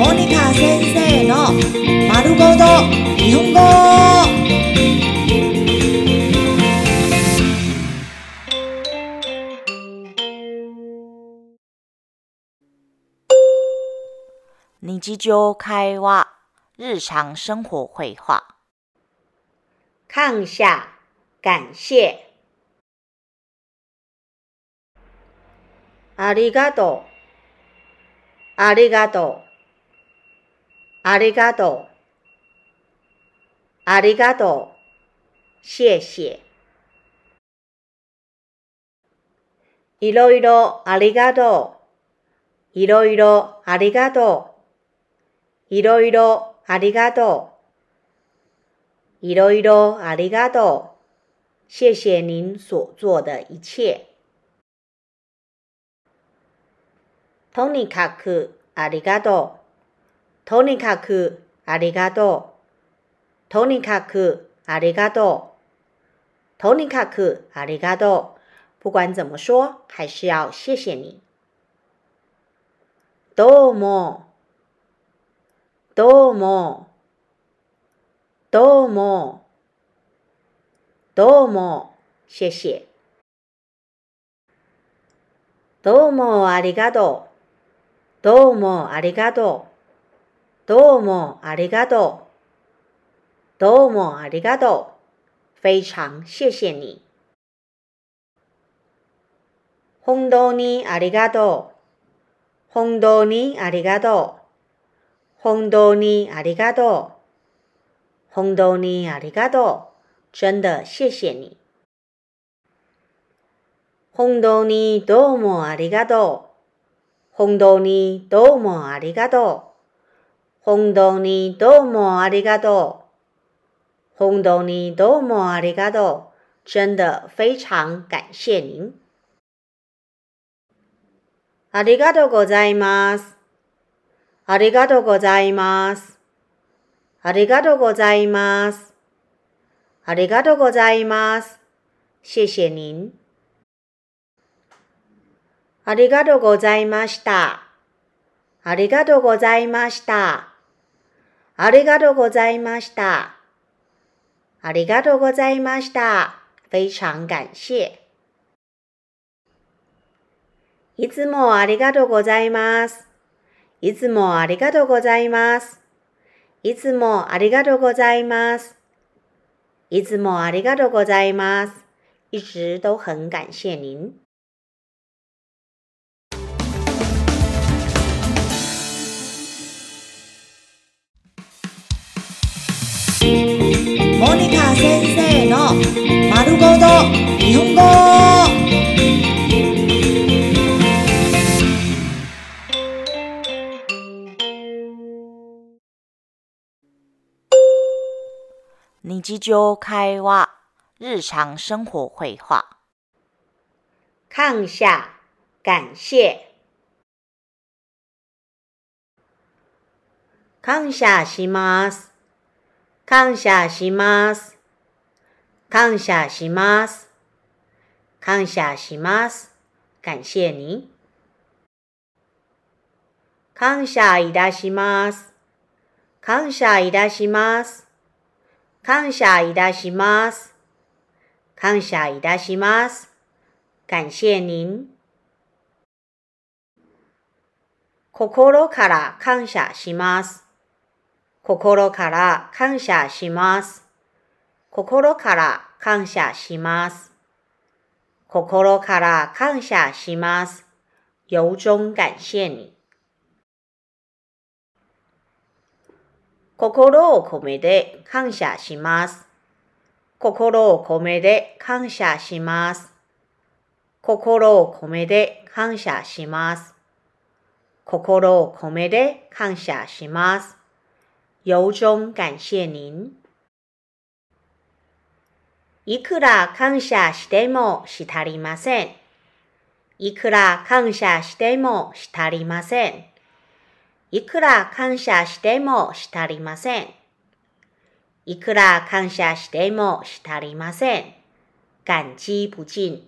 モニカ先生の丸ごと日本語。日常会話、日常生活会話。看下，感謝。ありがとう。ありがとう。 ありがとう。ありがとう。謝謝。いろいろありがとう。いろいろありがとう。いろいろありがとう。いろいろありがとう。谢谢您所做的一切。とにかくありがとう。とにかくありがとう。とにかくありがとう。とにかくありがとう。不管怎么说，还是要谢谢你。どうも。どうも。どうも。どうも。谢谢。どうもありがとう。どうもありがとう。どうもありがとう。どうもありがとう。非常谢谢你。本当にありがとう。本当にありがとう。本当にありがとう。本当にありがとう。真的谢谢你。本当にどうもありがとう。本当にどうもありがとう。本当にどうもありがとう。本当にどうもありがとう。真的非常感谢您。ありがとうございます。ありがとうございます。ありがとうございます。ありがとうございます。谢谢您。ありがとうございました。ありがとうございました。ありがとうございました。ありがとうございました。非常感謝。いつもありがとうございます。いつもありがとうございます。いつもありがとうございます。いつもありがとうございます。一直都很感谢您。モニカ先生の丸ごと日本語。日常会話、日常生活会話。看下，感謝。感謝します。感謝します。感謝します。感謝します。感謝你。感謝いたします。感謝いたします。感謝いたします。感謝いたします。感謝您。心から感謝します。心から感謝します。心から感謝します。心から感謝します。由衷感謝你。心を込めて感謝します。心を込めて感謝します。心を込めて感謝します。心を込めて感謝します。由衷感謝您。いくら感謝してもし足りません。いくら感謝してもし足りません。いくら感謝してもし足りません。いくら感謝してもし足りません。感激不尽。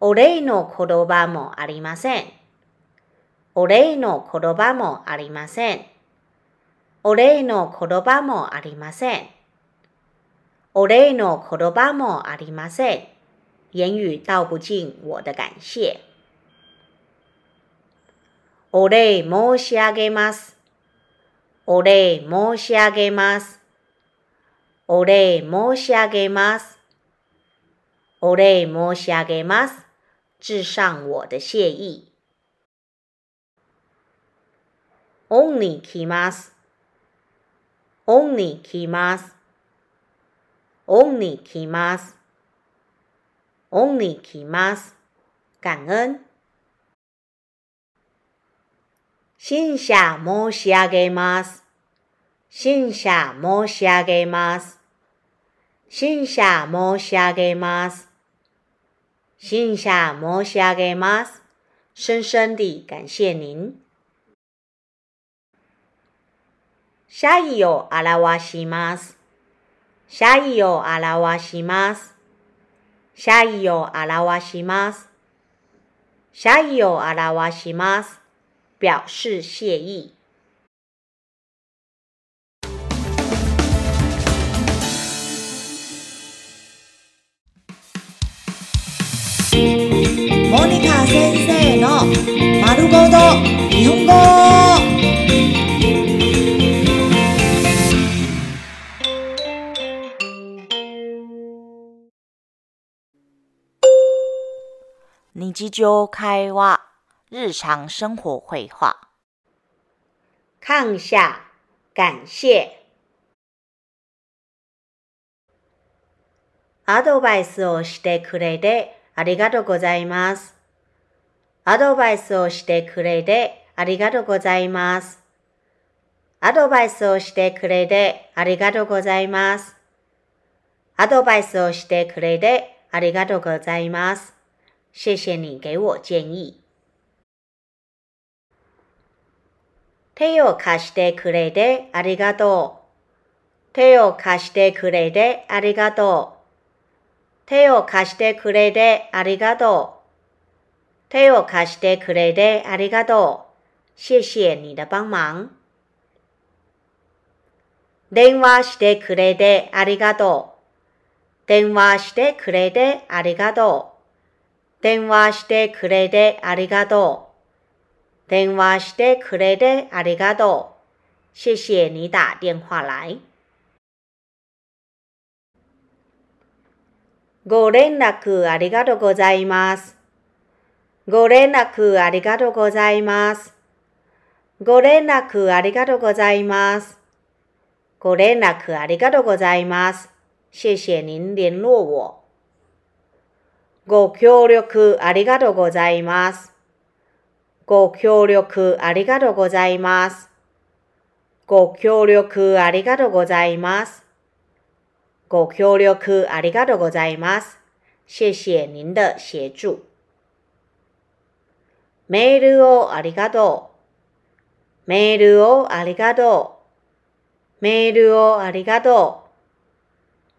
お礼の言葉もありません。お礼の言葉もありません。お礼の言葉もありません。お礼の言葉もありません。言语道不尽我的感谢。お礼申し上げます。お礼申し上げます。お礼申し上げます。お礼申し上げます。致上我的谢意。オンに来ます。オンに来ます。オンに来ます。オンに来ます。感恩。新謝申し上げます。新謝申し上げます。新謝申し上げます。新謝申し上げます。深深地感謝您。謝意を表します。謝意を表します。謝意を表します。謝意を表します。表示謝意。モニカ先生の丸ごと日本語日常会話、日常生活会話。感謝、感謝。アドバイスをしてくれてありがとうございます。アドバイスをしてくれてありがとうございます。アドバイスをしてくれてありがとうございます。アドバイスをしてくれてありがとうございます。谢谢你给我建议。手を貸してくれてありがとう。手を貸してくれてありがとう。手を貸してくれてありがとう。手を貸してくれてありがとう。谢谢你的帮忙。電話してくれてありがとう。電話してくれてありがとう。電話してくれてありがとう。電話してくれてありがとう。谢谢你打電話来。ご連絡ありがとうございます。ご連絡ありがとうございます。ご連絡ありがとうございます。ご連絡ありがとうございます。谢谢您联络我。ご協力ありがとうございます。ご協力ありがとうございます。ご協力ありがとうございます。ご協力ありがとうございます。谢谢您的协助。メールをありがとう。メールをありがとう。メールをありがと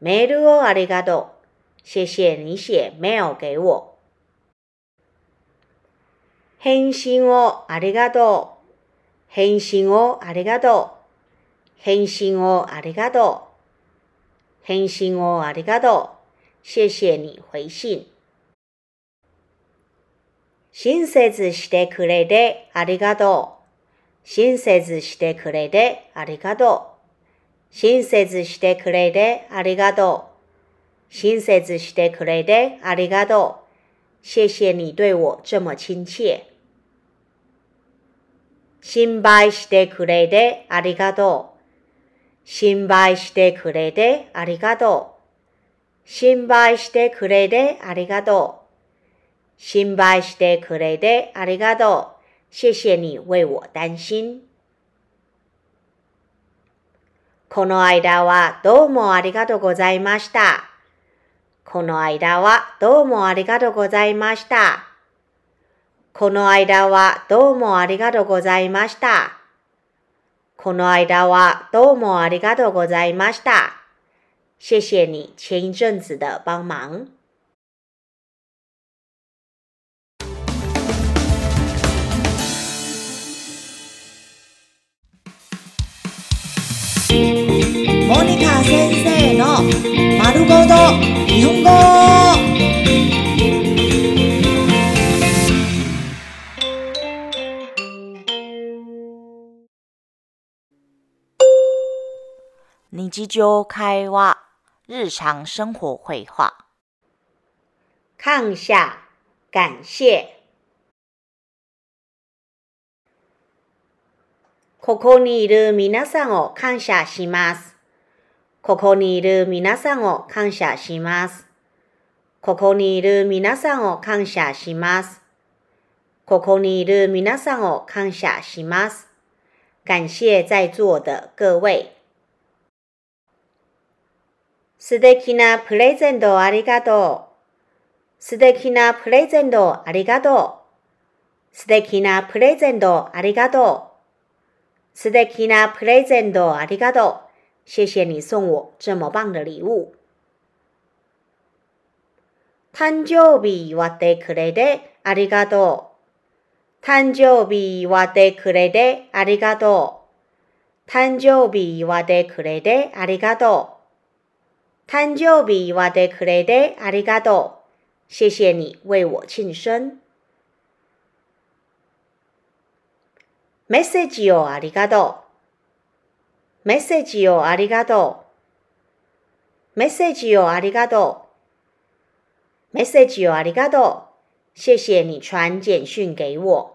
う。メールをありがとう。谢谢你写 mail 给我。返信をありがとう。返信をありがとう。返信をありがとう。返信をありがとう。谢谢你回信。親切してくれてありがとう。親切してくれてありがとう。親切してくれてありがとう。親切してくれてありがとう。谢谢你对我这么亲切。心配してくれてありがとう。心配してくれてありがとう。心配してくれてありがとう。心配してくれてありがとう。谢谢你为我担心。この間はどうもありがとうございました。この間はどうもありがとうございました。この間はどうもありがとうございました。この間はどうもありがとうございました。谢谢你前一阵子的帮忙。モニカ先生の丸ごと日本語日常会話日常生活会話感謝、感謝。ここにいる皆さんを感謝します。ここにいる皆さんを感謝します。ここにいる皆さんを感謝します。ここにいる皆さんを感謝します。感謝在座的各位。素敵なプレゼントありがとう。素敵なプレゼントありがとう。素敵なプレゼントありがとう。素敵なプレゼントありがとう。谢谢你送我这么棒的礼物。誕生日祝ってくれてありがとう。誕生日祝ってくれてありがとう。誕生日祝ってくれてありがとう。誕生日祝ってくれてありがとう。谢谢你为我庆生。メッセージをありがとう。メッセージをありがとう。メッセージをありがとう。メッセージをありがとう。谢谢你传简讯给我。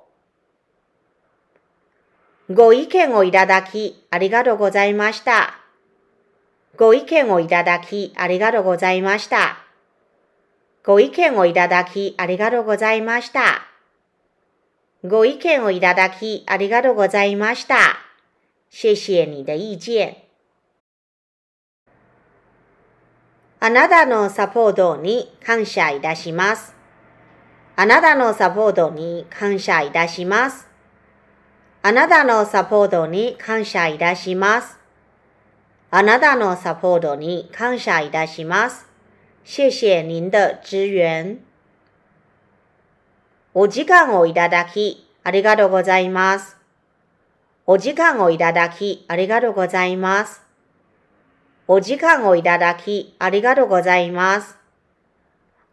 ご意見をいただきありがとうございました。ご意見をいただきありがとうございました。ご意見をいただきありがとうございました。ご意見をいただきありがとうございました。谢谢你的意見。あなたのサポートに感謝いたします。あなたのサポートに感謝いたします。あなたのサポートに感謝いたします。あなたのサポートに感謝いたします。谢谢您的支援。お時間をいただき、ありがとうございます。お時間をいただき、ありがとうございます。お時間をいただき、ありがとうございます。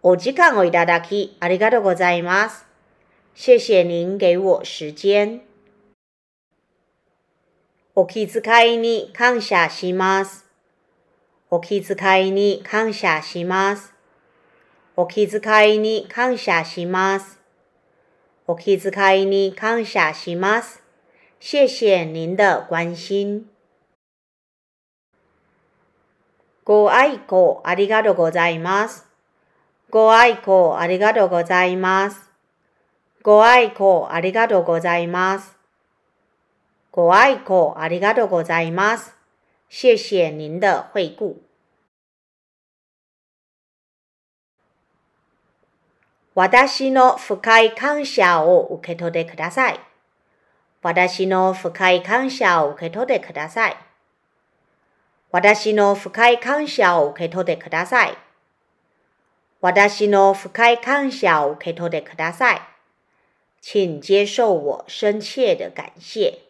お時間をいただき、ありがとうございます。谢谢您给我时间。お気遣いに感謝します。お気遣いに感謝します。お気遣いに感謝します。お気遣いに感謝します。谢谢您的关心。ご愛顧ありがとうございます。ご愛顧ありがとうございます。ご愛顧ありがとうございます。ご愛顧ありがとうございます。谢谢您的惠顾。私の深い感謝を受け取ってください。私の深い感謝を受け取ってください。私の深い感謝を受け取ってください。私の深い感謝を受け取ってください。请接受我深切的感谢。